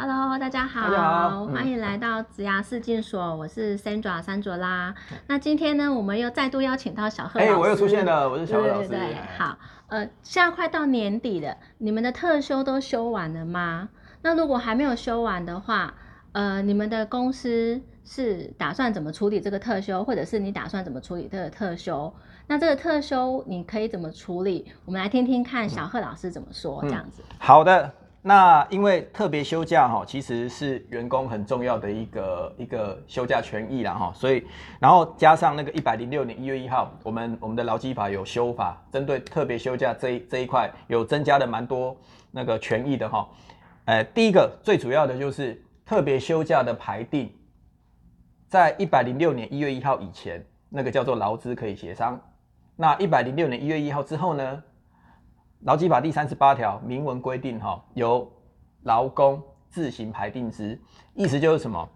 Hello，大家好，大家好嗯欢迎来到子牙试镜所，我是 Sandra 三卓拉。那今天呢，我们又再度邀请到小贺老哎、师，我又出现了，我是小贺老师。对对，哎好，呃，现在快到年底了，你们的特休都休完了吗？那如果还没有休完的话，呃，你们的公司是打算怎么处理这个特休，或者是你打算怎么处理这个特休？那这个特休你可以怎么处理？我们来听听看小贺老师怎么说，嗯这样子。好的，那因为特别休假哈，其实是员工很重要的一个一个休假权益啦哈，所以然后加上那个一百零六年一月一号，我们我们的劳基法有修法，针对特别休假这一这一块有增加了蛮多那个权益的哈。呃，第一个最主要的就是特别休假的排定，在一百零六年一月一号以前，那个叫做劳资可以协商。那一百零六年一月一号之后呢，劳基法第三十八条明文规定，哈，由劳工自行排定之，意思就是什么？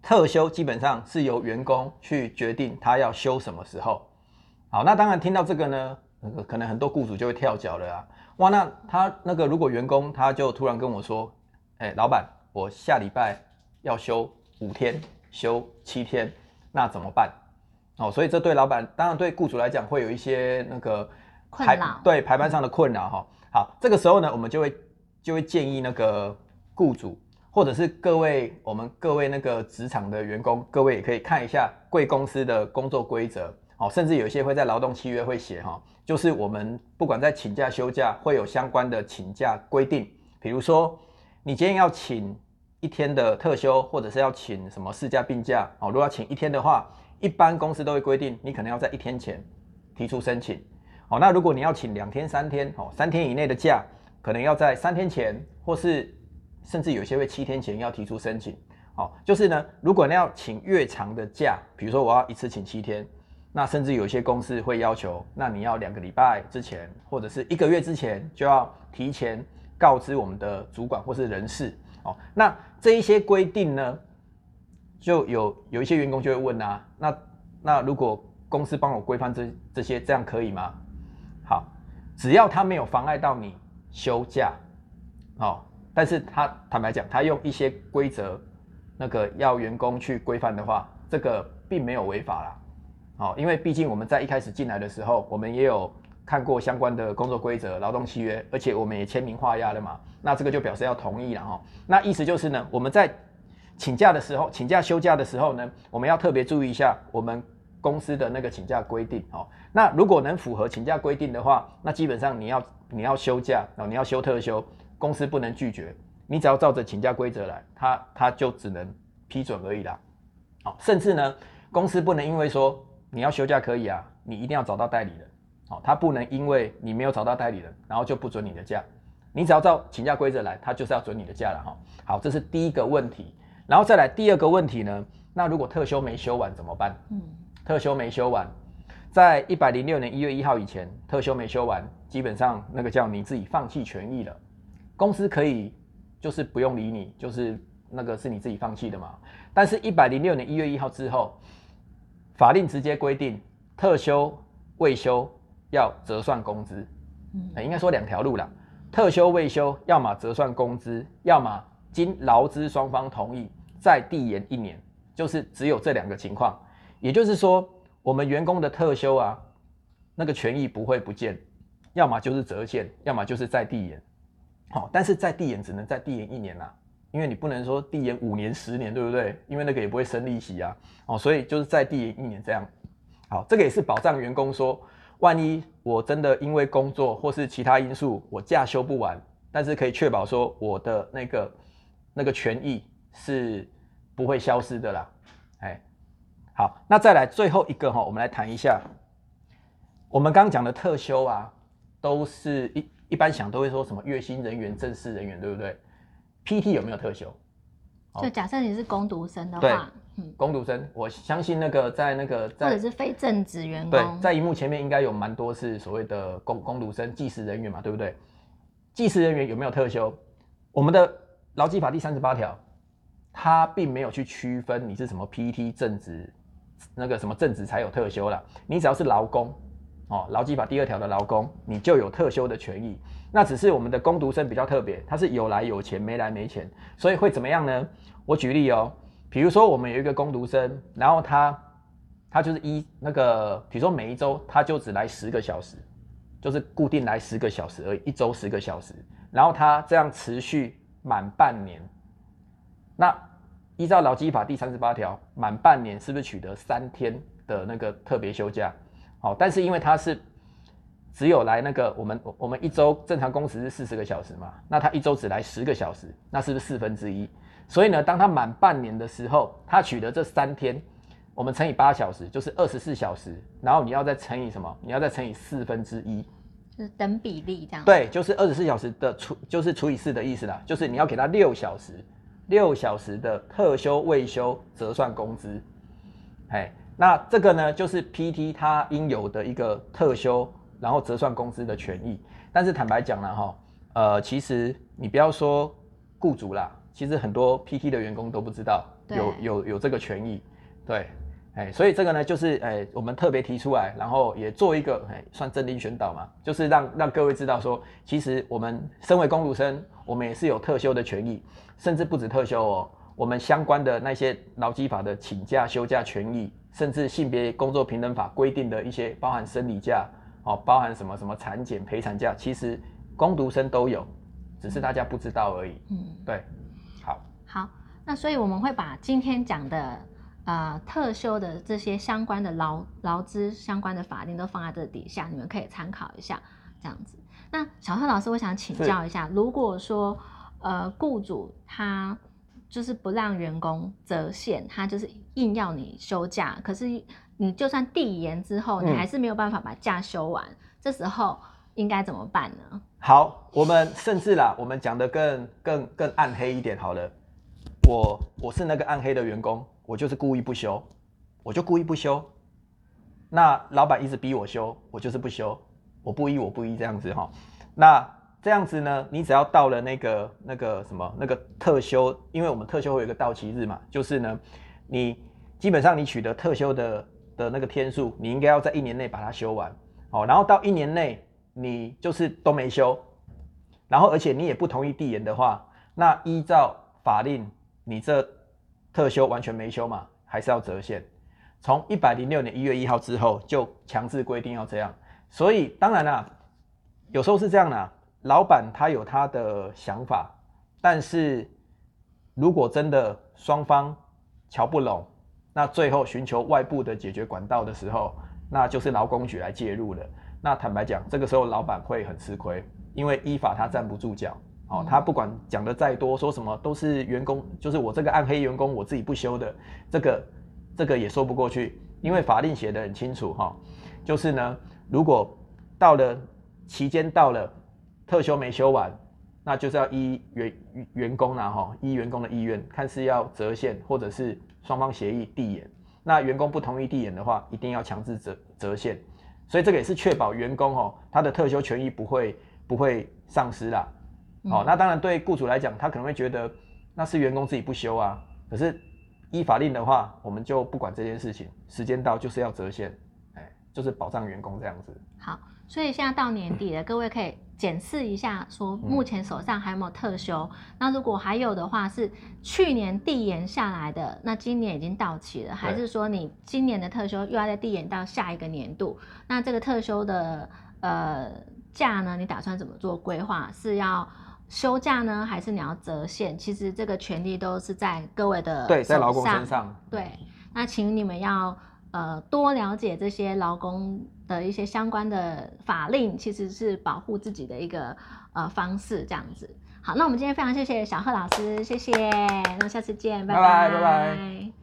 特休基本上是由员工去决定他要休什么时候。好，那当然听到这个呢，可能很多雇主就会跳脚了啊。哇，那他那个如果员工他就突然跟我说，哎、老板，我下礼拜要休五天，休七天，那怎么办？哦，所以这对老板，当然对雇主来讲会有一些那个排对排班上的困扰哈。好，这个时候呢，我们就会就会建议那个雇主，或者是各位我们各位那个职场的员工，各位也可以看一下贵公司的工作规则哦，甚至有一些会在劳动契约会写哈，就是我们不管在请假休假会有相关的请假规定，比如说你今天要请一天的特休，或者是要请什么事假病假哦，如果要请一天的话，一般公司都会规定你可能要在一天前提出申请。好，那如果你要请两天、三天，哦，三天以内的假，可能要在三天前，或是甚至有些会七天前要提出申请。好，就是呢，如果你要请越长的假，比如说我要一次请七天，那甚至有些公司会要求，那你要两个礼拜之前，或者是一个月之前就要提前告知我们的主管或是人事。哦，那这一些规定呢，就有有一些员工就会问啊，那那如果公司帮我规范这这些，这样可以吗？只要他没有妨碍到你休假，哦，但是他坦白讲，他用一些规则，那个要员工去规范的话，这个并没有违法啦。哦，因为毕竟我们在一开始进来的时候，我们也有看过相关的工作规则、劳动契约，而且我们也签名画押了嘛。那这个就表示要同意了哈。那意思就是呢，我们在请假的时候，请假休假的时候呢，我们要特别注意一下我们公司的那个请假规定哦。那如果能符合请假规定的话，那基本上你要你要休假哦，你要休特休，公司不能拒绝，你只要照着请假规则来，他他就只能批准而已啦。好，甚至呢，公司不能因为说你要休假可以啊，你一定要找到代理人。好，他不能因为你没有找到代理人，然后就不准你的假。你只要照请假规则来，他就是要准你的假了哈。好，这是第一个问题，然后再来第二个问题呢，那如果特休没休完怎么办？嗯，特休没休完，在一百零六年一月一号以前，特休没休完，基本上那个叫你自己放弃权益了。公司可以就是不用理你，就是那个是你自己放弃的嘛。但是，一百零六年一月一号之后，法令直接规定，特休未休要折算工资。嗯呃应该说两条路啦，特休未休，要么折算工资，要么经劳资双方同意再递延一年，就是只有这两个情况。也就是说，我们员工的特休啊，那个权益不会不见，要么就是折现，要么就是在递延。好、但是在递延只能在递延一年啦，因为你不能说递延五年、十年，对不对？因为那个也不会生利息啊。哦，所以就是再递延一年这样。好，这个也是保障员工说，万一我真的因为工作或是其他因素，我假休不完，但是可以确保说我的那个那个权益是不会消失的啦。哎，好，那再来最后一个哈，我们来谈一下，我们刚刚讲的特休啊，都是一一般想都会说什么月薪人员、正式人员，对不对？PT 有没有特休？就假设你是工读生的对话，嗯，工读生，我相信那个在那个或者是非正职员对，工，在荧幕前面应该有蛮多是所谓的工工读生、计时人员嘛，对不对？计时人员有没有特休？我们的劳基法第三十八条，它并没有去区分你是什么 PT 正职，那个什么正职才有特休啦。你只要是劳工哦，劳基法第二条的劳工，你就有特休的权益。那只是我们的工读生比较特别，他是有来有钱，没来没钱，所以会怎么样呢？我举例哦，比如说我们有一个工读生，然后他他就是一那个，比如说每一周他就只来十个小时，就是固定来十个小时而已，一周十个小时，然后他这样持续满半年，那依照劳基法第三十八条，满半年是不是取得三天的那个特别休假？好，但是因为他是只有来那个我们我们一周正常工时是四十个小时嘛，那他一周只来十个小时，那是不是四分之一？所以呢，当他满半年的时候，他取得这三天，我们乘以八小时就是二十四小时，然后你要再乘以什么？你要再乘以四分之一，就是等比例这样。对，就是二十四小时的除就是除以四的意思啦，就是你要给他六小时，六小时的特休未休折算工资，哎。那这个呢，就是 PT 他应有的一个特休，然后折算工资的权益。但是坦白讲了哈，呃，其实你不要说雇主啦，其实很多 PT 的员工都不知道有有有这个权益，对，哎，所以这个呢，就是哎，我们特别提出来，然后也做一个哎，算真理宣导嘛，就是让让各位知道说，其实我们身为公读生，我们也是有特休的权益，甚至不止特休哦，我们相关的那些劳基法的请假休假权益。甚至性别工作平等法规定的一些包含生理假，哦，包含什么什么产检陪产假，其实工读生都有，只是大家不知道而已。嗯，对，好，好，那所以我们会把今天讲的呃特休的这些相关的劳劳资相关的法令都放在这底下，你们可以参考一下，这样子。那小贺老师，我想请教一下，如果说呃雇主他就是不让员工折现，他就是硬要你休假。可是你就算递延之后，你还是没有办法把假休完。这时候应该怎么办呢？好，我们甚至啦，我们讲的更更更暗黑一点好了。我我是那个暗黑的员工，我就是故意不休，我就故意不休。那老板一直逼我休，我就是不休，我不依我不依这样子哈。那这样子呢，你只要到了那个那个什么那个特休，因为我们特休会有一个到期日嘛，就是呢，你基本上你取得特休的的那个天数，你应该要在一年内把它休完，哦，然后到一年内你就是都没休，然后而且你也不同意递延的话，那依照法令，你这特休完全没休嘛，还是要折现。从一百零六年一月一号之后就强制规定要这样，所以当然啦，有时候是这样的。老板他有他的想法，但是如果真的双方瞧不拢，那最后寻求外部的解决管道的时候，那就是劳工局来介入了。那坦白讲，这个时候老板会很吃亏，因为依法他站不住脚。哦，他不管讲的再多，说什么都是员工，就是我这个暗黑员工我自己不休的，这个这个也说不过去，因为法令写的很清楚哈，就是呢，如果到了期间到了。特休没休完，那就是要依员员工啦哈，依员工的意愿，看是要折现或者是双方协议递延。那员工不同意递延的话，一定要强制折折现。所以这个也是确保员工哦，他的特休权益不会不会丧失啦。哦，那当然对雇主来讲，他可能会觉得那是员工自己不休啊。可是依法令的话，我们就不管这件事情，时间到就是要折现，哎，就是保障员工这样子。好。所以现在到年底了，各位可以检视一下，说目前手上还有没有特休。那如果还有的话，是去年递延下来的，那今年已经到期了，还是说你今年的特休又要再递延到下一个年度？那这个特休的呃价呢，你打算怎么做规划？是要休假呢，还是你要折现？其实这个权利都是在各位的对，在劳工身上。对，那请你们要。呃，多了解这些劳工的一些相关的法令，其实是保护自己的一个呃方式，这样子。好，那我们今天非常谢谢小贺老师，谢谢，那下次见，拜拜，拜拜。